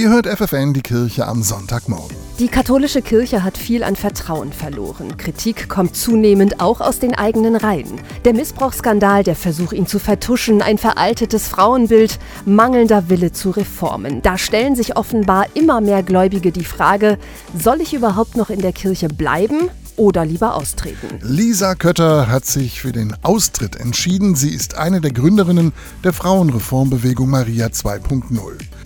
Ihr hört FFN die Kirche am Sonntagmorgen. Die katholische Kirche hat viel an Vertrauen verloren. Kritik kommt zunehmend auch aus den eigenen Reihen. Der Missbrauchsskandal, der Versuch, ihn zu vertuschen, ein veraltetes Frauenbild, mangelnder Wille zu Reformen. Da stellen sich offenbar immer mehr Gläubige die Frage, soll ich überhaupt noch in der Kirche bleiben oder lieber austreten. Lisa Kötter hat sich für den Austritt entschieden. Sie ist eine der Gründerinnen der Frauenreformbewegung Maria 2.0.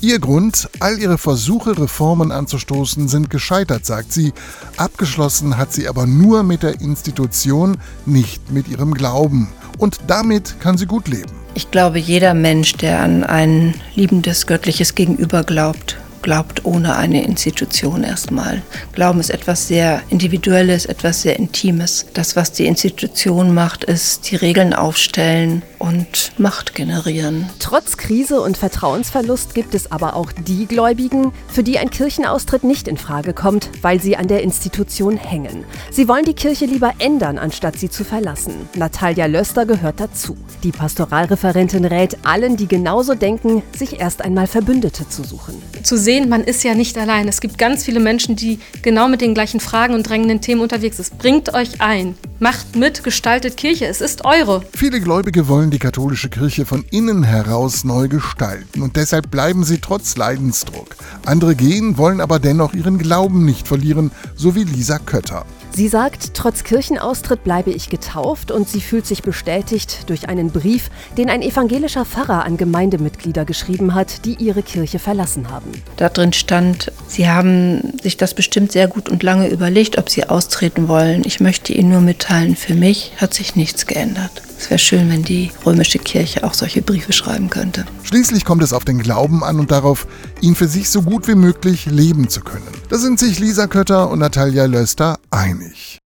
Ihr Grund, all ihre Versuche, Reformen anzustoßen, sind gescheitert, sagt sie. Abgeschlossen hat sie aber nur mit der Institution, nicht mit ihrem Glauben. Und damit kann sie gut leben. Ich glaube, jeder Mensch, der an ein liebendes göttliches Gegenüber glaubt, glaubt ohne eine Institution erstmal. Glauben ist etwas sehr Individuelles, etwas sehr Intimes. Das, was die Institution macht, ist die Regeln aufstellen und Macht generieren. Trotz Krise und Vertrauensverlust gibt es aber auch die Gläubigen, für die ein Kirchenaustritt nicht in Frage kommt, weil sie an der Institution hängen. Sie wollen die Kirche lieber ändern, anstatt sie zu verlassen. Natalia Löster gehört dazu. Die Pastoralreferentin rät allen, die genauso denken, sich erst einmal Verbündete zu suchen. Zu sehen, sehen, man ist ja nicht allein. Es gibt ganz viele Menschen, die genau mit den gleichen Fragen und drängenden Themen unterwegs sind. Bringt euch ein, macht mit, gestaltet Kirche, es ist eure. Viele Gläubige wollen die katholische Kirche von innen heraus neu gestalten und deshalb bleiben sie trotz Leidensdruck. Andere gehen, wollen aber dennoch ihren Glauben nicht verlieren, so wie Lisa Kötter. Sie sagt, trotz Kirchenaustritt bleibe ich getauft und sie fühlt sich bestätigt durch einen Brief, den ein evangelischer Pfarrer an Gemeindemitglieder geschrieben hat, die ihre Kirche verlassen haben. Da drin stand, sie haben sich das bestimmt sehr gut und lange überlegt, ob sie austreten wollen. Ich möchte Ihnen nur mitteilen, für mich hat sich nichts geändert. Es wäre schön, wenn die römische Kirche auch solche Briefe schreiben könnte. Schließlich kommt es auf den Glauben an und darauf, ihn für sich so gut wie möglich leben zu können. Da sind sich Lisa Kötter und Natalia Löster einig.